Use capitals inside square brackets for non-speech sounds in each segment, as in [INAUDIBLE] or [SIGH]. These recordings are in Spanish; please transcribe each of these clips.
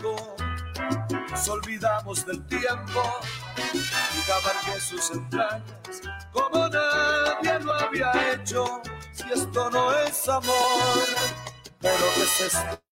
nos olvidamos del tiempo y cabalgué sus entrañas como nadie lo había hecho. Si esto no es amor, pero ¿qué es esto?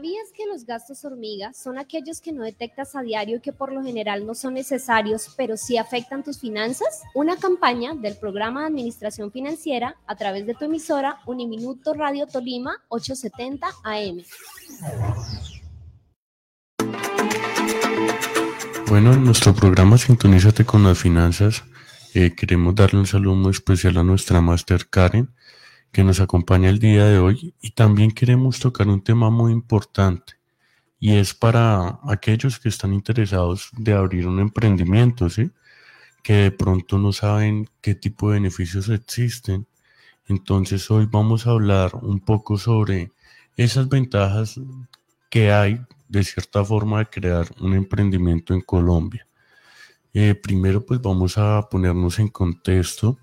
¿Sabías que los gastos hormiga son aquellos que no detectas a diario y que por lo general no son necesarios, pero sí afectan tus finanzas? Una campaña del programa de Administración Financiera a través de tu emisora Uniminuto Radio Tolima 870 AM. Bueno, en nuestro programa Sintonízate con las Finanzas eh, queremos darle un saludo muy especial a nuestra máster Karen, que nos acompaña el día de hoy, y también queremos tocar un tema muy importante, y es para aquellos que están interesados de abrir un emprendimiento, ¿sí? que de pronto no saben qué tipo de beneficios existen. Entonces hoy vamos a hablar un poco sobre esas ventajas que hay de cierta forma de crear un emprendimiento en Colombia. Eh, primero pues vamos a ponernos en contexto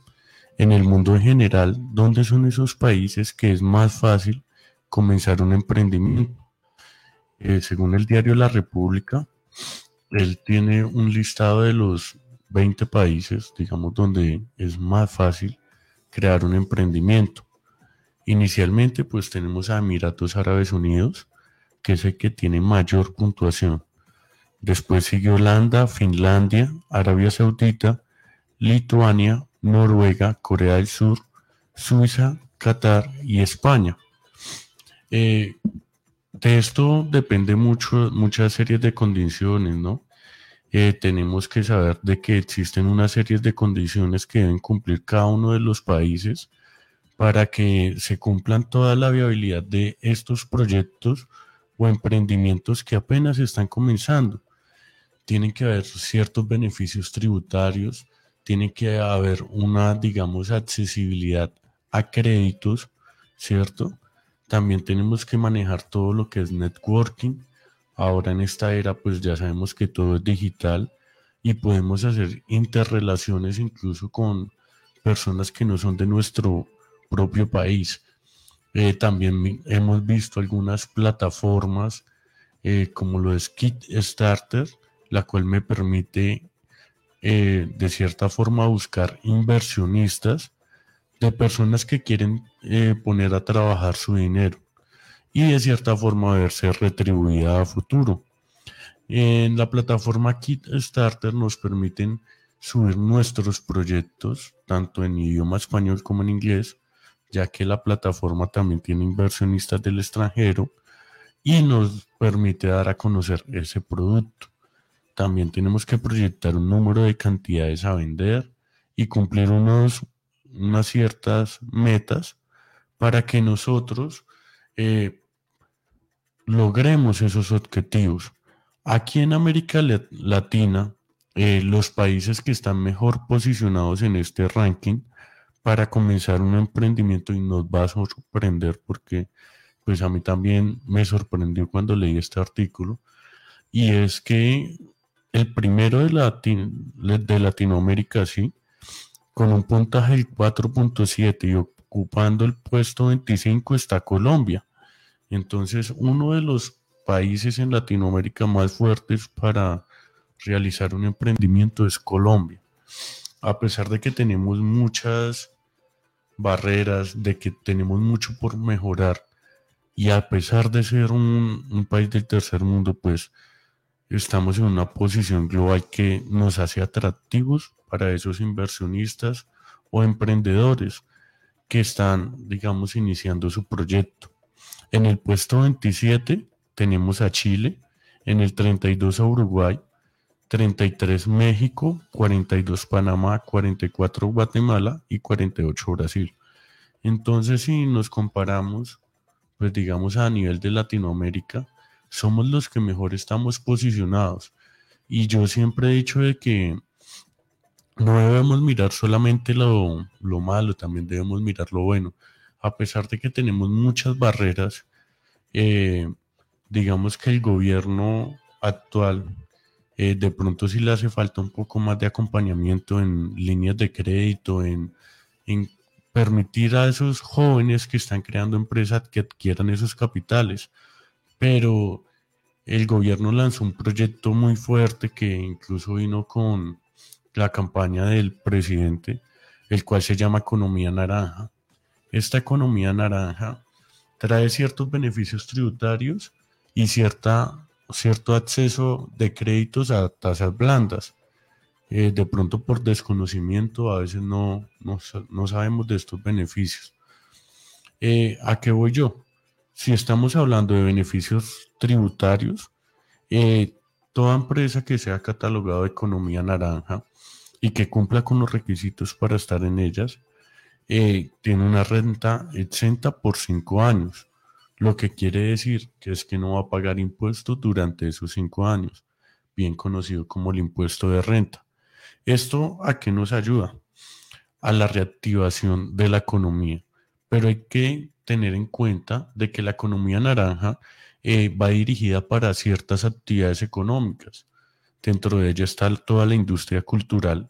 en el mundo en general, ¿dónde son esos países que es más fácil comenzar un emprendimiento? Eh, según el diario La República, él tiene un listado de los 20 países, digamos, donde es más fácil crear un emprendimiento. Inicialmente, pues tenemos a Emiratos Árabes Unidos, que es el que tiene mayor puntuación. Después sigue Holanda, Finlandia, Arabia Saudita, Lituania, Noruega, Corea del Sur, Suiza, Qatar y España. Eh, de esto depende mucho, muchas series de condiciones, ¿no? Eh, tenemos que saber de que existen una serie de condiciones que deben cumplir cada uno de los países para que se cumplan toda la viabilidad de estos proyectos o emprendimientos que apenas están comenzando. Tienen que haber ciertos beneficios tributarios, tiene que haber una, digamos, accesibilidad a créditos, ¿cierto? También tenemos que manejar todo lo que es networking. Ahora en esta era, pues ya sabemos que todo es digital y podemos hacer interrelaciones incluso con personas que no son de nuestro propio país. Eh, también hemos visto algunas plataformas eh, como lo es Starter, la cual me permite eh, de cierta forma buscar inversionistas de personas que quieren poner a trabajar su dinero y de cierta forma verse retribuida a futuro. En la plataforma Starter nos permiten subir nuestros proyectos tanto en idioma español como en inglés ya que la plataforma también tiene inversionistas del extranjero y nos permite dar a conocer ese producto. También tenemos que proyectar un número de cantidades a vender y cumplir unos, unas ciertas metas para que nosotros eh, logremos esos objetivos. Aquí en América Latina, eh, los países que están mejor posicionados en este ranking para comenzar un emprendimiento y nos va a sorprender porque pues a mí también me sorprendió cuando leí este artículo y es que el primero de, de Latinoamérica, sí, con un puntaje del 4.7 y ocupando el puesto 25 está Colombia. Entonces, uno de los países en Latinoamérica más fuertes para realizar un emprendimiento es Colombia. A pesar de que tenemos muchas barreras, de que tenemos mucho por mejorar y a pesar de ser un, país del tercer mundo, pues estamos en una posición global que nos hace atractivos para esos inversionistas o emprendedores que están, digamos, iniciando su proyecto. En el puesto 27 tenemos a Chile, en el 32 a Uruguay, 33 México, 42 Panamá, 44 Guatemala y 48 Brasil. Entonces, si nos comparamos, pues digamos a nivel de Latinoamérica, somos los que mejor estamos posicionados. Y yo siempre he dicho de que no debemos mirar solamente lo, lo malo, también debemos mirar lo bueno. A pesar de que tenemos muchas barreras, eh, digamos que el gobierno actual eh, de pronto sí le hace falta un poco más de acompañamiento en líneas de crédito, en, permitir a esos jóvenes que están creando empresas que adquieran esos capitales. Pero el gobierno lanzó un proyecto muy fuerte que incluso vino con la campaña del presidente, el cual se llama Economía Naranja. Esta economía naranja trae ciertos beneficios tributarios y cierta cierto acceso de créditos a tasas blandas. Eh, de pronto por desconocimiento a veces no, no, sabemos de estos beneficios. Eh, ¿A qué voy yo? Si estamos hablando de beneficios tributarios, eh, toda empresa que sea catalogada economía naranja y que cumpla con los requisitos para estar en ellas, eh, tiene una renta exenta por cinco años, lo que quiere decir que es que no va a pagar impuestos durante esos cinco años, bien conocido como el impuesto de renta. ¿Esto a qué nos ayuda? A la reactivación de la economía, pero hay que tener en cuenta de que la economía naranja eh, va dirigida para ciertas actividades económicas. Dentro de ella está toda la industria cultural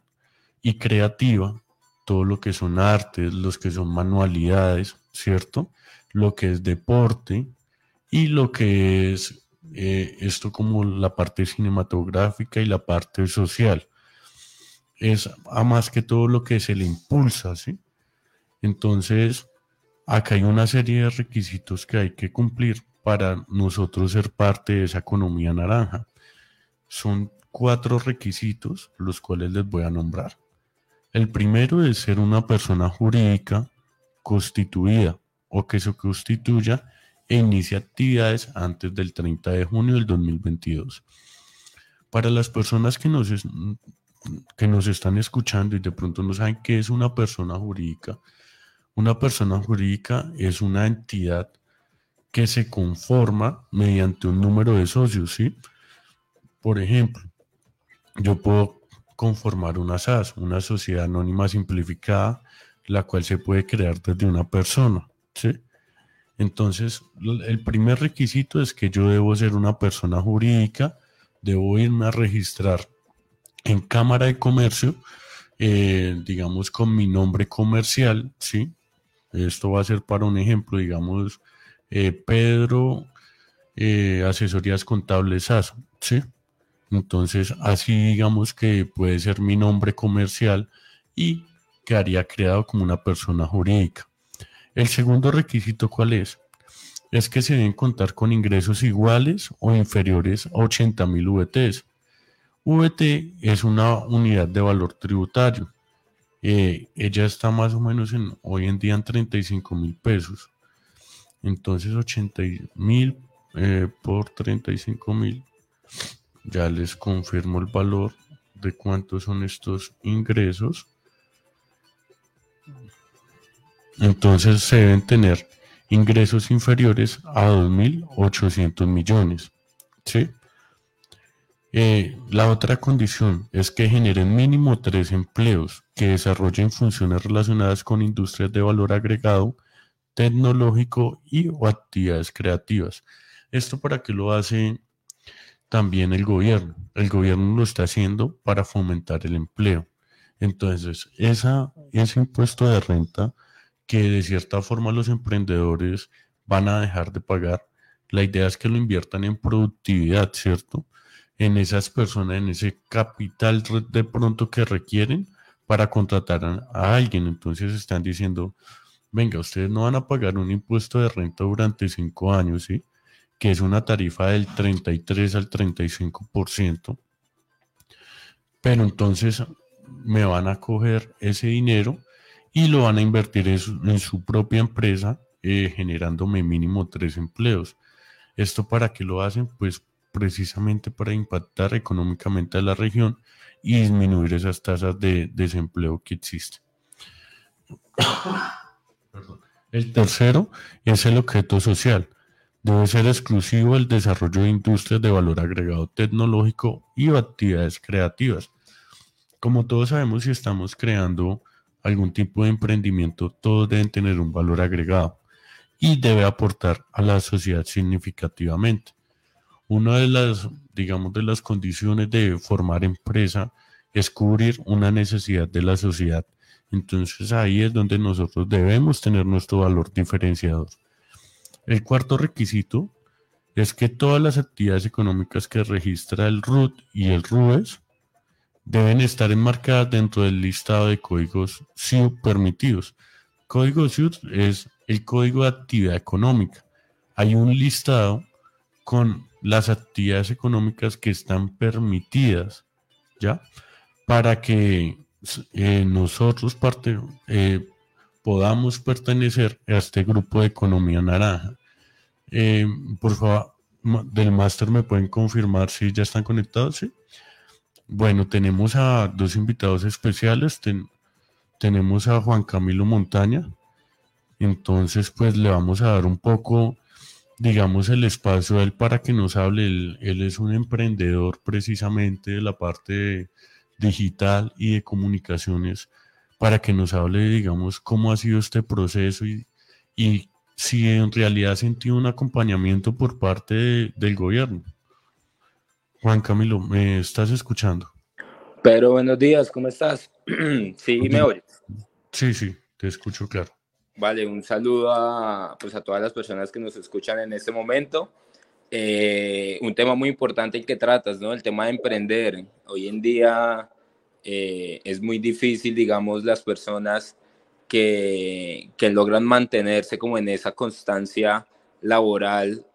y creativa, todo lo que son artes, los que son manualidades, ¿cierto? Lo que es deporte y lo que es eh, esto como la parte cinematográfica y la parte social. Es a más que todo lo que se le impulsa, ¿sí? Entonces, acá hay una serie de requisitos que hay que cumplir para nosotros ser parte de esa economía naranja. Son cuatro requisitos, los cuales les voy a nombrar. El primero es ser una persona jurídica constituida o que se constituya e inicie actividades antes del 30 de junio del 2022. Para las personas que nos, que nos están escuchando y de pronto no saben qué es una persona jurídica, una persona jurídica es una entidad que se conforma mediante un número de socios, ¿sí? Por ejemplo, yo puedo conformar una SAS, una sociedad anónima simplificada, la cual se puede crear desde una persona, ¿sí? Entonces, el primer requisito es que yo debo ser una persona jurídica, debo irme a registrar en Cámara de Comercio, eh, digamos con mi nombre comercial, ¿sí? Esto va a ser para un ejemplo, digamos, eh, Pedro eh, Asesorías Contables SAS, ¿sí? Entonces, así digamos que puede ser mi nombre comercial y quedaría creado como una persona jurídica. El segundo requisito, ¿cuál es? Es que se deben contar con ingresos iguales o inferiores a 80 mil VTs. VT es una unidad de valor tributario. Eh, ella está más o menos en, hoy en día en 35 mil pesos. Entonces 80 mil eh, por 35 mil ya les confirmo el valor de cuántos son estos ingresos. Entonces se deben tener ingresos inferiores a 2.800 millones. ¿sí? Eh, la otra condición es que generen mínimo tres empleos que desarrollen funciones relacionadas con industrias de valor agregado, tecnológico y o actividades creativas. Esto para que lo hace también el gobierno. El gobierno lo está haciendo para fomentar el empleo. Entonces, ese impuesto de renta que de cierta forma los emprendedores van a dejar de pagar, la idea es que lo inviertan en productividad, ¿cierto? En esas personas, en ese capital de pronto que requieren para contratar a alguien. Entonces están diciendo, venga, ustedes no van a pagar un impuesto de renta durante cinco años, ¿sí? que es una tarifa del 33 al 35%, pero entonces me van a coger ese dinero y lo van a invertir en su, propia empresa, eh, generándome mínimo tres empleos. ¿Esto para qué lo hacen? Pues precisamente para impactar económicamente a la región y disminuir esas tasas de desempleo que existen. [COUGHS] El tercero es el objeto social. Debe ser exclusivo el desarrollo de industrias de valor agregado tecnológico y actividades creativas. Como todos sabemos, si estamos creando algún tipo de emprendimiento, todos deben tener un valor agregado y debe aportar a la sociedad significativamente. Una de las, digamos, de las condiciones de formar empresa es cubrir una necesidad de la sociedad. Entonces ahí es donde nosotros debemos tener nuestro valor diferenciador. El cuarto requisito es que todas las actividades económicas que registra el RUT y el RUES deben estar enmarcadas dentro del listado de códigos SIU permitidos. Código SIU es el código de actividad económica. Hay un listado con las actividades económicas que están permitidas, ¿ya? Para que eh, nosotros parte, eh, podamos pertenecer a este grupo de economía naranja. Eh, por favor, del máster me pueden confirmar si ya están conectados, ¿sí? Bueno, tenemos a dos invitados especiales. tenemos a Juan Camilo Montaña. Entonces, pues le vamos a dar un poco, digamos, el espacio a él para que nos hable. Él, él es un emprendedor precisamente de la parte digital y de comunicaciones para que nos hable, digamos, cómo ha sido este proceso y, y si en realidad ha sentido un acompañamiento por parte del gobierno. Juan Camilo, ¿me estás escuchando? Pero buenos días, ¿cómo estás? [CLEARS THROAT] ¿Sí me oyes? Sí, sí, te escucho claro. Vale, un saludo a, pues a todas las personas que nos escuchan en este momento. Eh, un tema muy importante que tratas, ¿no? El tema de emprender. Hoy en día eh, es muy difícil, digamos, las personas que, que, logran mantenerse como en esa constancia laboral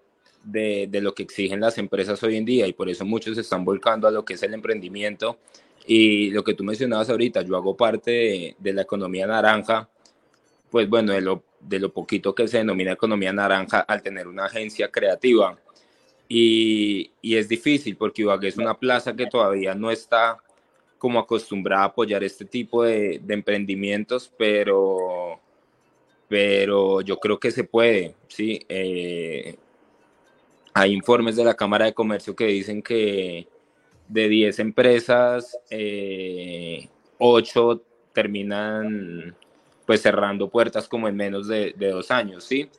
de, de, lo que exigen las empresas hoy en día y por eso muchos se están volcando a lo que es el emprendimiento y lo que tú mencionabas ahorita, yo hago parte de, de la economía naranja, pues bueno, de lo, de lo poquito que se denomina economía naranja al tener una agencia creativa. Y, y es difícil porque Ibagué es una plaza que todavía no está como acostumbrada a apoyar este tipo de, emprendimientos, pero, pero yo creo que se puede, ¿sí? Eh, hay informes de la Cámara de Comercio que dicen que de 10 empresas, 8 eh, terminan pues cerrando puertas como en menos de, de, dos años, ¿sí?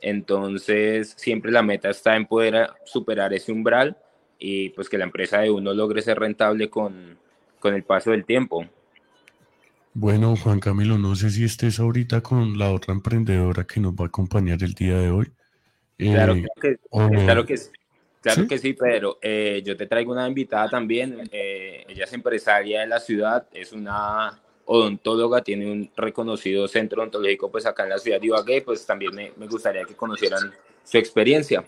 Entonces, siempre la meta está en poder superar ese umbral y pues que la empresa de uno logre ser rentable con, con el paso del tiempo. Bueno, Juan Camilo, no sé si estés ahorita con la otra emprendedora que nos va a acompañar el día de hoy. claro, eh, que, claro que Claro que sí, pero eh, yo te traigo una invitada también. Eh, ella es empresaria de la ciudad, es una odontóloga, tiene un reconocido centro odontológico pues acá en la ciudad de Ibagué, pues también me, me gustaría que conocieran su experiencia.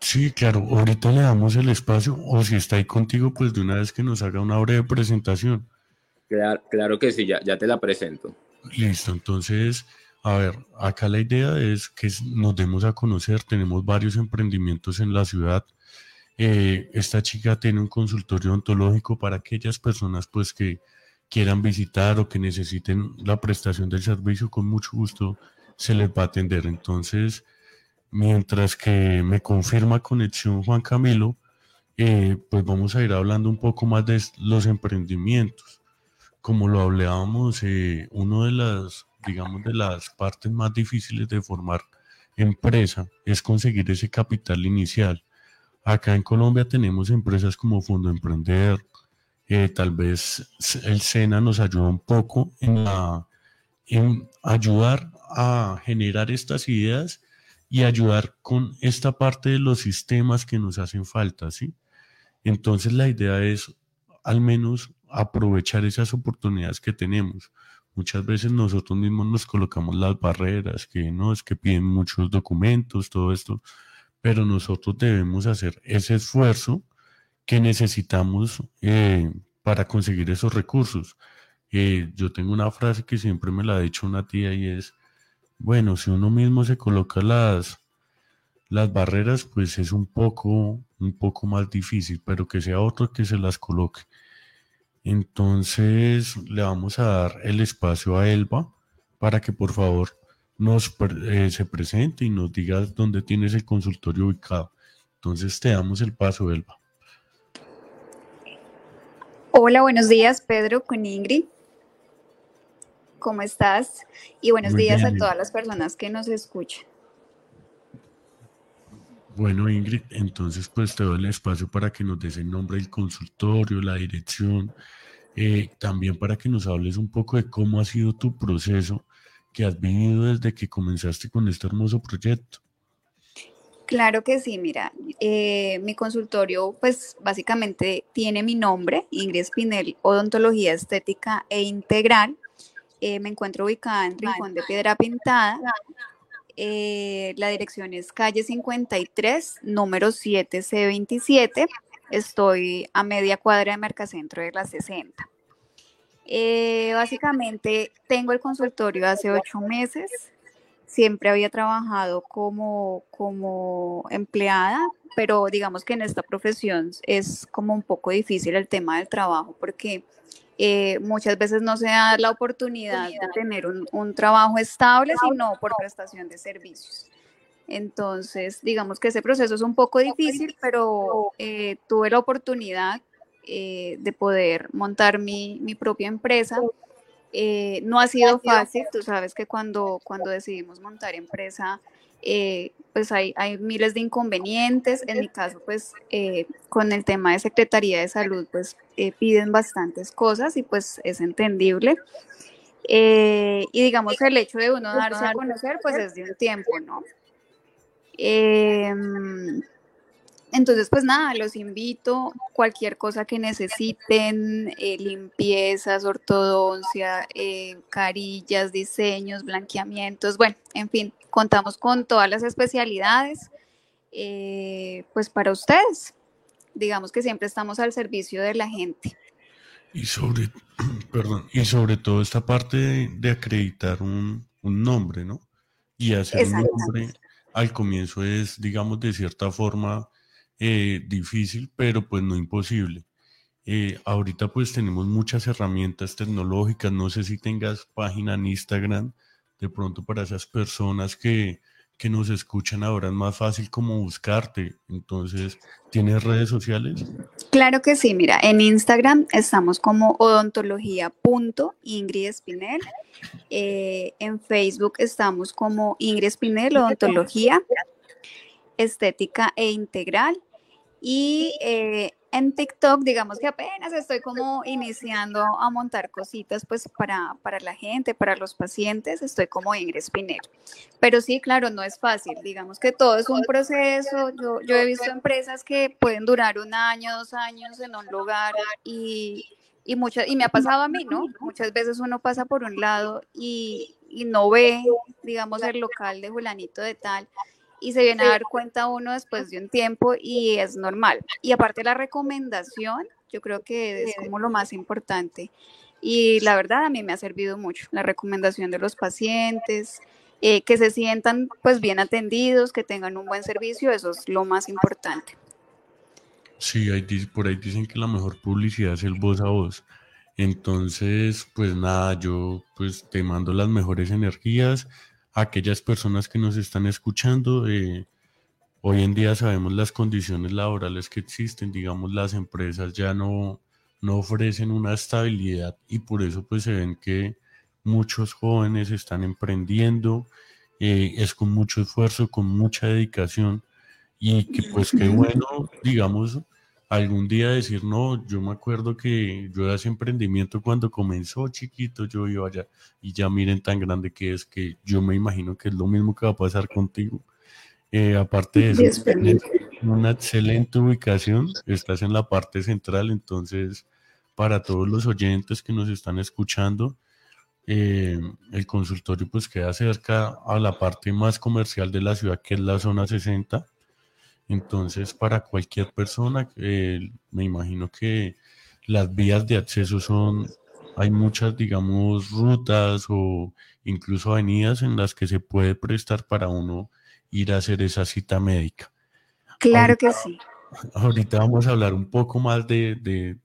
Sí, claro, ahorita le damos el espacio, o si está ahí contigo, pues de una vez que nos haga una breve presentación. Claro, claro que sí, ya, ya te la presento. Listo, entonces, a ver, acá la idea es que nos demos a conocer, tenemos varios emprendimientos en la ciudad. Eh, esta chica tiene un consultorio ontológico para aquellas personas pues que quieran visitar o que necesiten la prestación del servicio, con mucho gusto se les va a atender. Entonces, Mientras que me confirma conexión Juan Camilo, eh, pues vamos a ir hablando un poco más de los emprendimientos. Como lo hablábamos, eh, una de las, digamos, de las partes más difíciles de formar empresa es conseguir ese capital inicial. Acá en Colombia tenemos empresas como Fondo Emprender, eh, tal vez el SENA nos ayuda un poco en, en ayudar a generar estas ideas y ayudar con esta parte de los sistemas que nos hacen falta, ¿sí? Entonces la idea es al menos aprovechar esas oportunidades que tenemos. Muchas veces nosotros mismos nos colocamos las barreras, que no es que piden muchos documentos, todo esto, pero nosotros debemos hacer ese esfuerzo que necesitamos eh, para conseguir esos recursos. Eh, yo tengo una frase que siempre me la ha dicho una tía y es, bueno, si uno mismo se coloca las, las barreras, pues es un poco, un poco más difícil, pero que sea otro que se las coloque. Entonces le vamos a dar el espacio a Elba para que por favor nos eh, se presente y nos diga dónde tienes el consultorio ubicado. Entonces te damos el paso, Elba. Hola, buenos días, Pedro, con Ingrid. ¿Cómo estás? Y buenos días a todas las personas que nos escuchan. Bueno, Ingrid, entonces pues te doy el espacio para que nos des el nombre del consultorio, la dirección, eh, también para que nos hables un poco de cómo ha sido tu proceso que has vivido desde que comenzaste con este hermoso proyecto. Claro que sí, mira, eh, mi consultorio pues básicamente tiene mi nombre, Ingrid Spinel, Odontología Estética e Integral. Eh, me encuentro ubicada en Rincón de Piedra Pintada. Eh, la dirección es calle 53, número 7C27. Estoy a media cuadra de Mercacentro de la 60. Eh, básicamente tengo el consultorio hace ocho meses. Siempre había trabajado como, como empleada, pero digamos que en esta profesión es como un poco difícil el tema del trabajo porque eh, muchas veces no se da la oportunidad de tener un, trabajo estable, sino por prestación de servicios. Entonces, digamos que ese proceso es un poco difícil, pero eh, tuve la oportunidad eh, de poder montar mi, mi propia empresa. No ha sido fácil, tú sabes que cuando, cuando decidimos montar empresa, pues hay, hay, miles de inconvenientes. En mi caso, pues con el tema de Secretaría de Salud, pues eh, piden bastantes cosas y pues es entendible. Eh, y digamos el hecho de uno darse a conocer, pues es de un tiempo, ¿no? Entonces, pues nada, los invito, cualquier cosa que necesiten, eh, limpiezas, ortodoncia, carillas, diseños, blanqueamientos, bueno, en fin, contamos con todas las especialidades, pues para ustedes digamos que siempre estamos al servicio de la gente. Y sobre, [CLEARS THROAT] perdón, y sobre todo esta parte de, acreditar un, nombre, ¿no? Y hacer un nombre al comienzo es, digamos, de cierta forma eh, difícil, pero pues no imposible. Eh, ahorita pues tenemos muchas herramientas tecnológicas, no sé si tengas página en Instagram, de pronto para esas personas que que nos escuchan ahora es más fácil como buscarte. Entonces, ¿tienes redes sociales? Claro que sí, mira, en Instagram estamos como odontología.ingrid Espinel. Eh, en Facebook estamos como Ingrid Espinel, odontología, estética e integral. Y eh, en TikTok, digamos que apenas estoy como iniciando a montar cositas pues para, para la gente, para los pacientes, estoy como Ingrid Spinner. Pero sí, claro, no es fácil, digamos que todo es un proceso, yo, yo he visto empresas que pueden durar un año, dos años en un lugar y, y, y me ha pasado a mí, ¿no? Muchas veces uno pasa por un lado y, y no ve, digamos, el local de Julanito de tal y se viene a dar cuenta uno después de un tiempo y es normal. Y aparte la recomendación, yo creo que es como lo más importante. Y la verdad a mí me ha servido mucho la recomendación de los pacientes, eh, que se sientan pues bien atendidos, que tengan un buen servicio, eso es lo más importante. Sí, por ahí dicen que la mejor publicidad es el voz a voz. Entonces, pues nada, yo pues te mando las mejores energías aquellas personas que nos están escuchando. Eh, hoy en día sabemos las condiciones laborales que existen, digamos, las empresas ya no, no ofrecen una estabilidad y por eso pues se ven que muchos jóvenes están emprendiendo, eh, es con mucho esfuerzo, con mucha dedicación y que pues qué bueno, digamos, algún día decir, no, yo me acuerdo que yo ese emprendimiento cuando comenzó chiquito, yo iba allá y ya miren tan grande que es que yo me imagino que es lo mismo que va a pasar contigo. Eh, aparte de eso, tienes una excelente ubicación, estás en la parte central, entonces para todos los oyentes que nos están escuchando, eh, el consultorio pues queda cerca a la parte más comercial de la ciudad que es la zona 60 entonces, para cualquier persona, eh, me imagino que las vías de acceso son, hay muchas, digamos, rutas o incluso avenidas en las que se puede prestar para uno ir a hacer esa cita médica. Claro que sí. Ahorita vamos a hablar un poco más de, de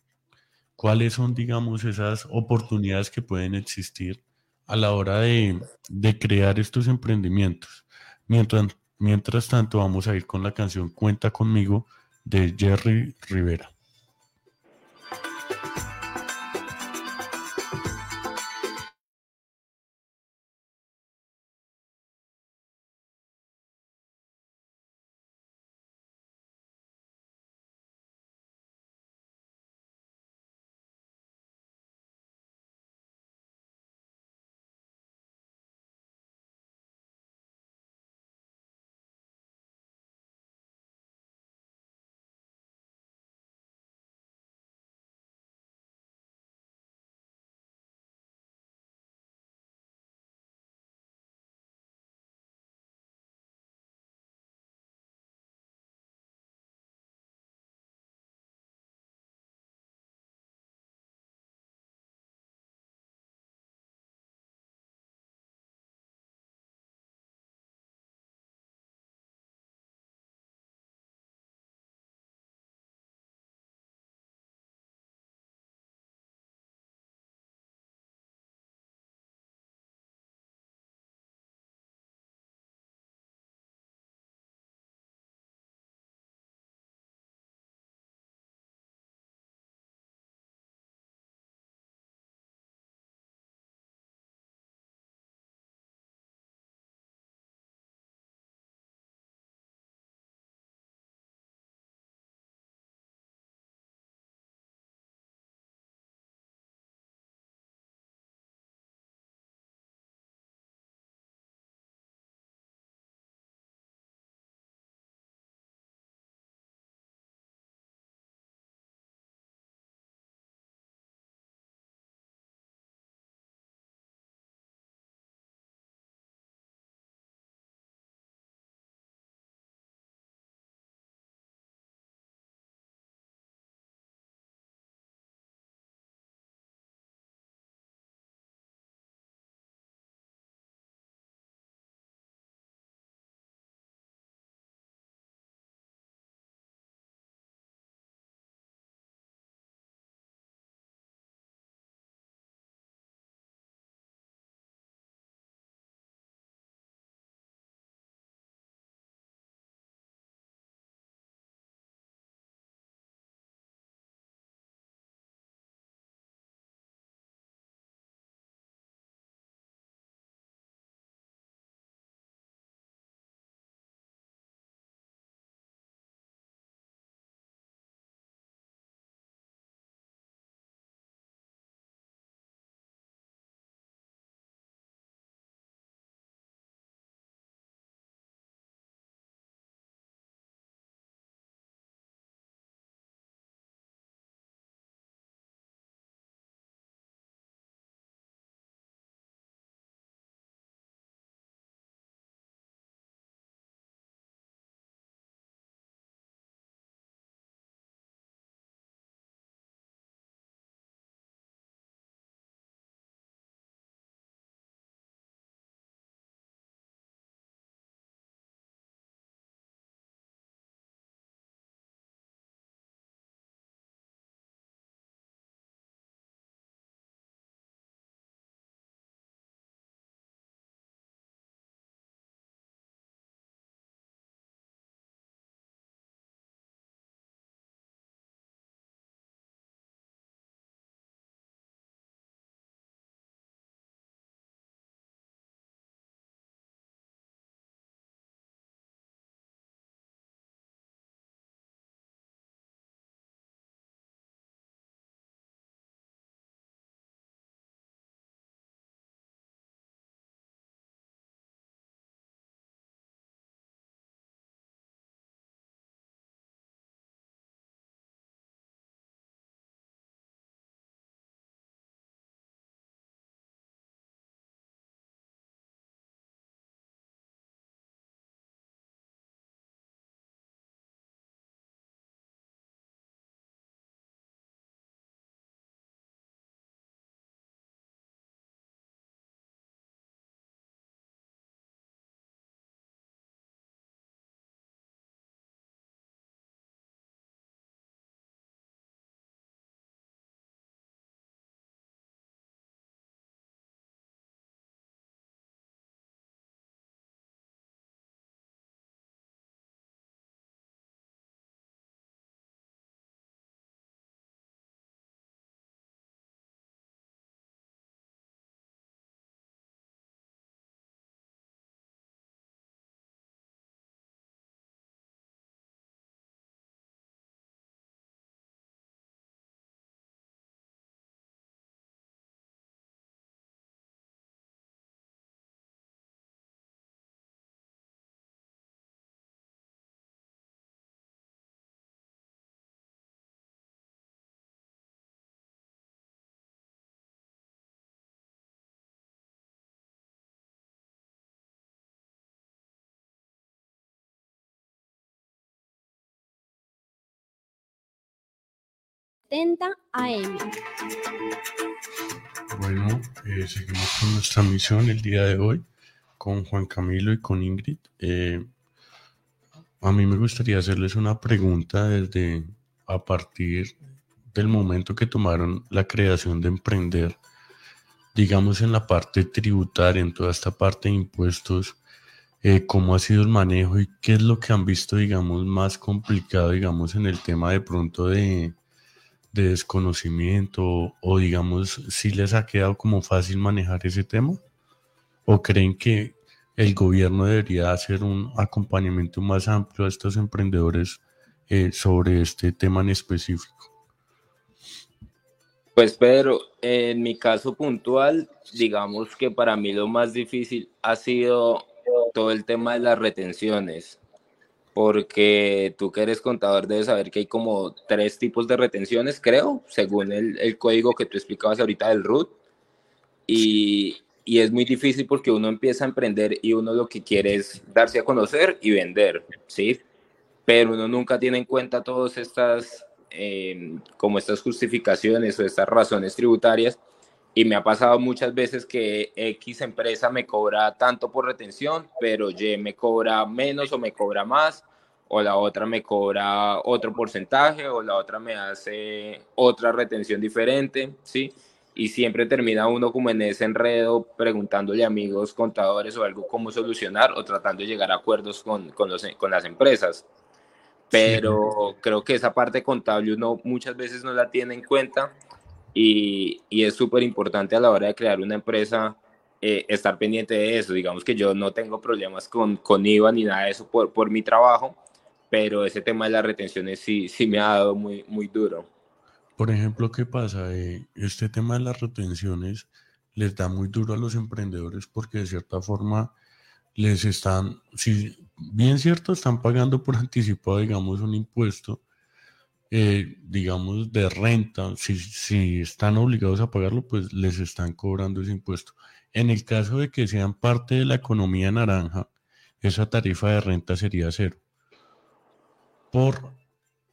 cuáles son, digamos, esas oportunidades que pueden existir a la hora de, de crear estos emprendimientos. Mientras, Mientras tanto, vamos a ir con la canción Cuenta conmigo de Jerry Rivera. 1070 AM. Bueno, eh, seguimos con nuestra misión el día de hoy con Juan Camilo y con Ingrid. Eh, a mí me gustaría hacerles una pregunta desde a partir del momento que tomaron la creación de emprender, digamos en la parte tributaria, en toda esta parte de impuestos, eh, cómo ha sido el manejo y qué es lo que han visto, digamos, más complicado, digamos, en el tema de pronto de, de desconocimiento o, digamos, si les ha quedado como fácil manejar ese tema? ¿O creen que el gobierno debería hacer un acompañamiento más amplio a estos emprendedores eh, sobre este tema en específico? Pues Pedro, en mi caso puntual, digamos que para mí lo más difícil ha sido todo el tema de las retenciones, porque tú que eres contador debes saber que hay como tres tipos de retenciones, creo, según el, el código que tú explicabas ahorita del RUT. Y, y es muy difícil porque uno empieza a emprender y uno lo que quiere es darse a conocer y vender, ¿sí? Pero uno nunca tiene en cuenta todas estas, eh, como estas justificaciones o estas razones tributarias y me ha pasado muchas veces que X empresa me cobra tanto por retención, pero Y me cobra menos o me cobra más, o la otra me cobra otro porcentaje, o la otra me hace otra retención diferente, ¿sí? Y siempre termina uno como en ese enredo preguntándole a amigos contadores o algo cómo solucionar o tratando de llegar a acuerdos con, con, los, con las empresas. Pero creo que esa parte contable uno muchas veces no la tiene en cuenta y, y es súper importante a la hora de crear una empresa eh, estar pendiente de eso. Digamos que yo no tengo problemas con, con IVA ni nada de eso por, por mi trabajo, pero ese tema de las retenciones sí, sí me ha dado muy, muy duro. Por ejemplo, ¿qué pasa? Eh, este tema de las retenciones les da muy duro a los emprendedores porque de cierta forma les están, si bien cierto, están pagando por [LAUGHS] anticipado, digamos, un impuesto, eh, digamos, de renta, si, si están obligados a pagarlo, pues les están cobrando ese impuesto. En el caso de que sean parte de la economía naranja, esa tarifa de renta sería cero. Por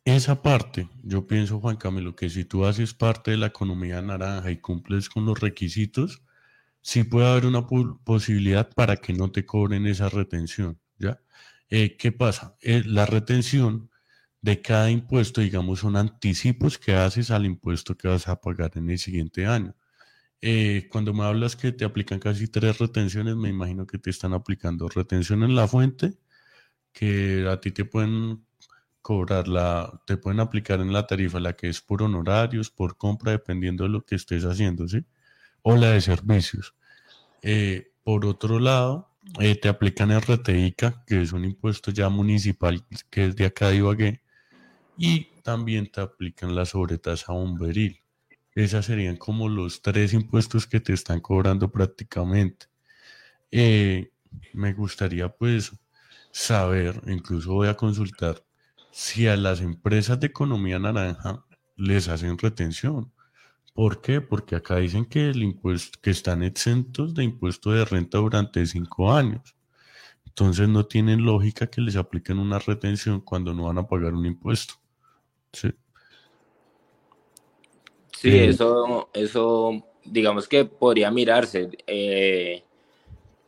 esa parte, yo pienso, Juan Camilo, que si tú haces parte de la economía naranja y cumples con los requisitos, sí puede haber una posibilidad para que no te cobren esa retención, ¿ya? Eh, ¿Qué pasa? Eh, la retención de cada impuesto, digamos, son anticipos que haces al impuesto que vas a pagar en el siguiente año. Eh, cuando me hablas que te aplican casi tres retenciones, me imagino que te están aplicando retención en la fuente, que a ti te pueden cobrar la, te pueden aplicar en la tarifa la que es por honorarios, por compra, dependiendo de lo que estés haciendo, ¿sí? O la de servicios. Eh, por otro lado, eh, te aplican el RTICA, que es un impuesto ya municipal que es de acá de Ibagué, y también te aplican la sobretasa bomberil. Esas serían como los tres impuestos que te están cobrando prácticamente. Eh, me gustaría pues saber, incluso voy a consultar, si a las empresas de economía naranja les hacen retención. ¿Por qué? Porque acá dicen que el impuesto, que están exentos de impuesto de renta durante cinco años. Entonces no tienen lógica que les apliquen una retención cuando no van a pagar un impuesto. Sí. Sí, eh, eso, eso, digamos que podría mirarse. Eh,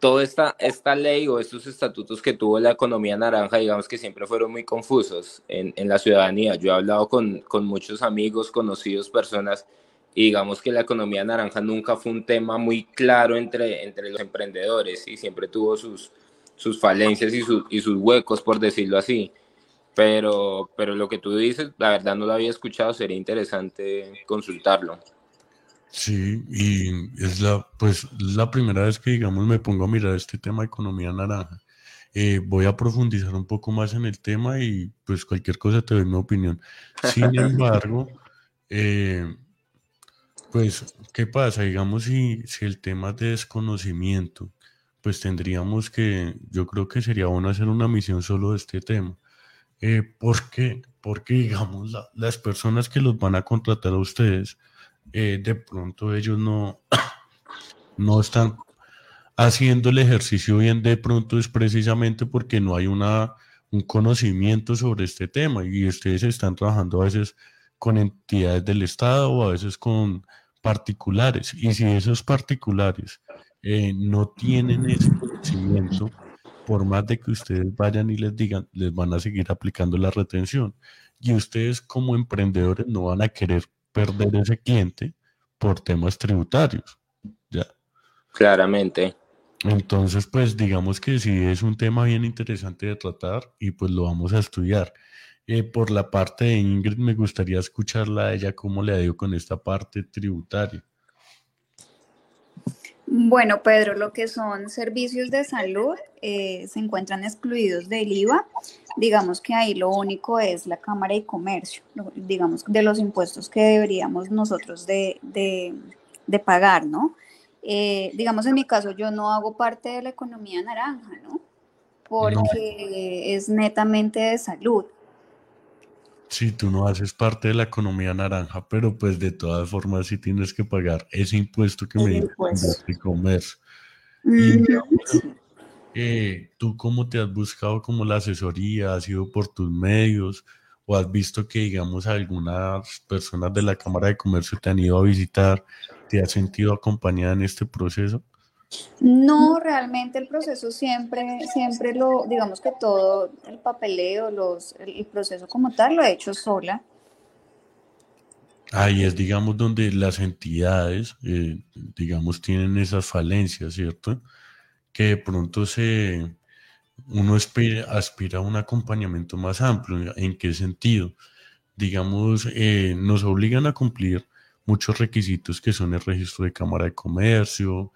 toda esta, esta ley o estos estatutos que tuvo la economía naranja, digamos que siempre fueron muy confusos en, en la ciudadanía. Yo he hablado con, con, muchos amigos, conocidos, personas, y digamos que la economía naranja nunca fue un tema muy claro entre, entre los emprendedores y siempre tuvo sus, sus falencias y, su, y sus huecos, por decirlo así. Pero, pero lo que tú dices, la verdad no lo había escuchado, sería interesante consultarlo. Sí, y es la, pues, la primera vez que, digamos, me pongo a mirar este tema de economía naranja. Eh, voy a profundizar un poco más en el tema y pues cualquier cosa te doy mi opinión. Sin [LAUGHS] embargo, eh, pues, ¿qué pasa? Digamos, si, si el tema es de desconocimiento, pues tendríamos que, yo creo que sería bueno hacer una misión solo de este tema. Eh, ¿Por qué? Porque, digamos, las personas que los van a contratar a ustedes, eh, de pronto ellos no, [COUGHS] no están haciendo el ejercicio bien, de pronto es precisamente porque no hay una, un conocimiento sobre este tema y ustedes están trabajando a veces con entidades del Estado o a veces con particulares. Y si esos particulares eh, no tienen ese conocimiento, por más de que ustedes vayan y les digan, les van a seguir aplicando la retención. Y ustedes como emprendedores no van a querer perder ese cliente por temas tributarios. ¿ya? Claramente. Entonces, pues digamos que sí es un tema bien interesante de tratar y pues lo vamos a estudiar. Eh, por la parte de Ingrid, me gustaría escucharla a ella cómo le ha ido con esta parte tributaria. Bueno, Pedro, lo que son servicios de salud eh, se encuentran excluidos del IVA. Digamos que ahí lo único es la Cámara de Comercio, digamos, de los impuestos que deberíamos nosotros de, de pagar, ¿no? Eh, digamos, en mi caso, yo no hago parte de la economía naranja, ¿no? Porque es netamente de salud. Sí, tú no haces parte de la economía naranja, pero pues de todas formas sí tienes que pagar ese impuesto que me dices de comercio. Eh, ¿Tú cómo te has buscado como la asesoría? ¿Ha sido por tus medios? ¿O has visto que, digamos, algunas personas de la Cámara de Comercio te han ido a visitar ¿Te has sentido acompañada en este proceso? No, realmente el proceso siempre, siempre lo, digamos que todo el papeleo, los, el proceso como tal lo he hecho sola. Ahí es, digamos, donde las entidades, eh, digamos, tienen esas falencias, ¿cierto? Que de pronto se, uno aspira, aspira a un acompañamiento más amplio. ¿En qué sentido? Digamos, eh, nos obligan a cumplir muchos requisitos que son el registro de Cámara de Comercio,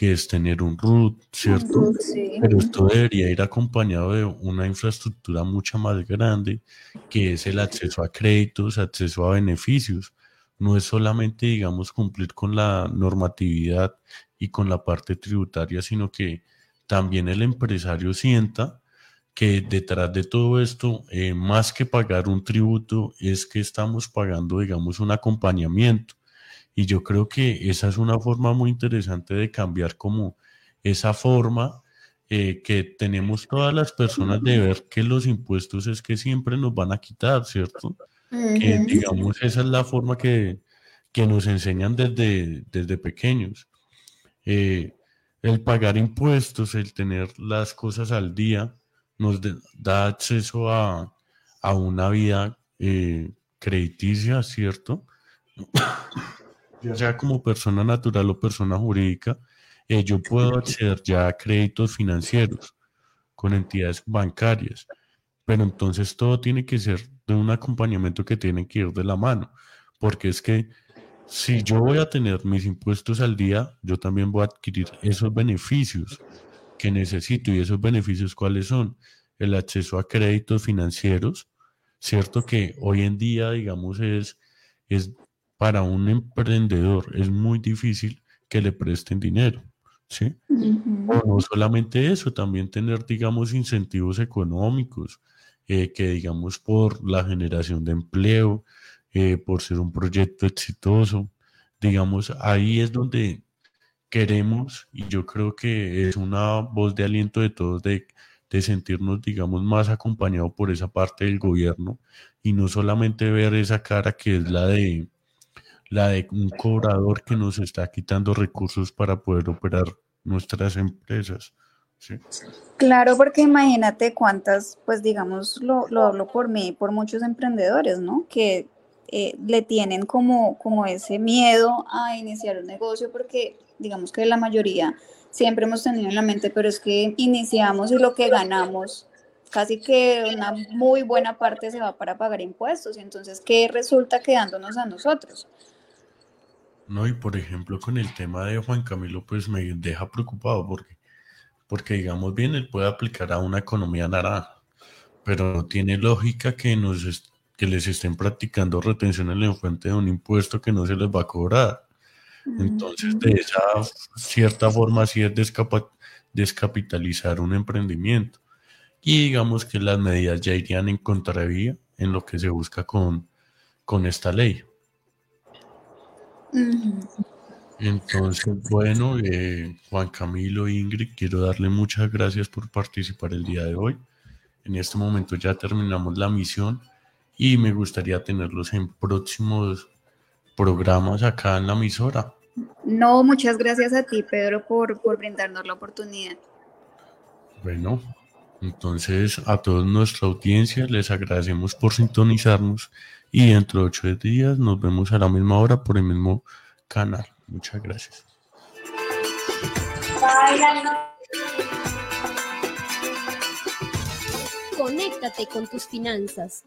que es tener un RUT, ¿cierto? Pero esto debería ir acompañado de una infraestructura mucho más grande, que es el acceso a créditos, acceso a beneficios. No es solamente, digamos, cumplir con la normatividad y con la parte tributaria, sino que también el empresario sienta que detrás de todo esto, eh, más que pagar un tributo, es que estamos pagando, digamos, un acompañamiento. Y yo creo que esa es una forma muy interesante de cambiar como esa forma eh, que tenemos todas las personas de ver que los impuestos es que siempre nos van a quitar, ¿cierto? Que digamos, esa es la forma que, nos enseñan desde, desde pequeños. Eh, el pagar impuestos, el tener las cosas al día, nos da acceso a, una vida eh, crediticia, ¿cierto? Ya sea como persona natural o persona jurídica, eh, yo puedo acceder ya a créditos financieros con entidades bancarias, pero entonces todo tiene que ser de un acompañamiento que tiene que ir de la mano, porque es que si yo voy a tener mis impuestos al día, yo también voy a adquirir esos beneficios que necesito. ¿Y esos beneficios cuáles son? El acceso a créditos financieros, ¿cierto? Que hoy en día, digamos, es, es para un emprendedor, es muy difícil que le presten dinero. ¿Sí? O no solamente eso, también tener, digamos, incentivos económicos, eh, que digamos por la generación de empleo, eh, por ser un proyecto exitoso, digamos, ahí es donde queremos, y yo creo que es una voz de aliento de todos, de, sentirnos, digamos, más acompañados por esa parte del gobierno y no solamente ver esa cara que es la de la de un cobrador que nos está quitando recursos para poder operar nuestras empresas. Claro, porque imagínate cuántas, pues digamos, lo, lo hablo por mí, por muchos emprendedores, ¿no? Que eh, le tienen como, como ese miedo a iniciar un negocio porque digamos que la mayoría siempre hemos tenido en la mente, pero es que iniciamos y lo que ganamos, casi que una muy buena parte se va para pagar impuestos, entonces, ¿qué resulta quedándonos a nosotros? No, y por ejemplo, con el tema de Juan Camilo, pues me deja preocupado porque, porque digamos bien, él puede aplicar a una economía naranja, pero no tiene lógica que nos que les estén practicando retención en la fuente de un impuesto que no se les va a cobrar. Entonces, de esa cierta forma, sí es descapitalizar un emprendimiento. Y digamos que las medidas ya irían en contravía en lo que se busca con, con esta ley. Entonces, bueno, eh, Juan Camilo Ingrid, quiero darle muchas gracias por participar el día de hoy. En este momento ya terminamos la misión y me gustaría tenerlos en próximos programas acá en la emisora. No, muchas gracias a ti, Pedro, por, por brindarnos la oportunidad. Bueno, entonces a toda nuestra audiencia les agradecemos por sintonizarnos y dentro de ocho días nos vemos a la misma hora por el mismo canal. Muchas gracias. Conéctate con tus finanzas.